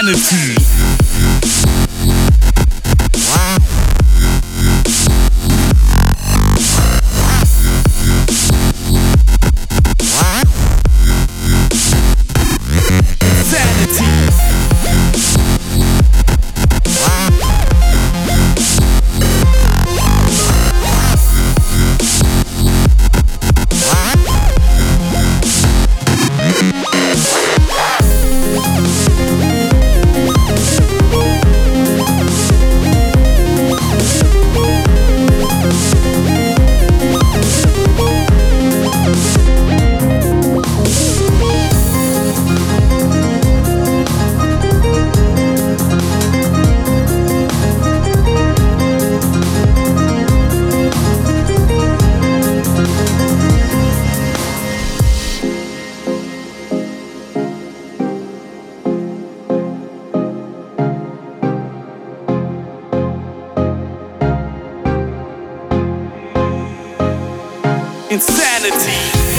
attitude. Insanity.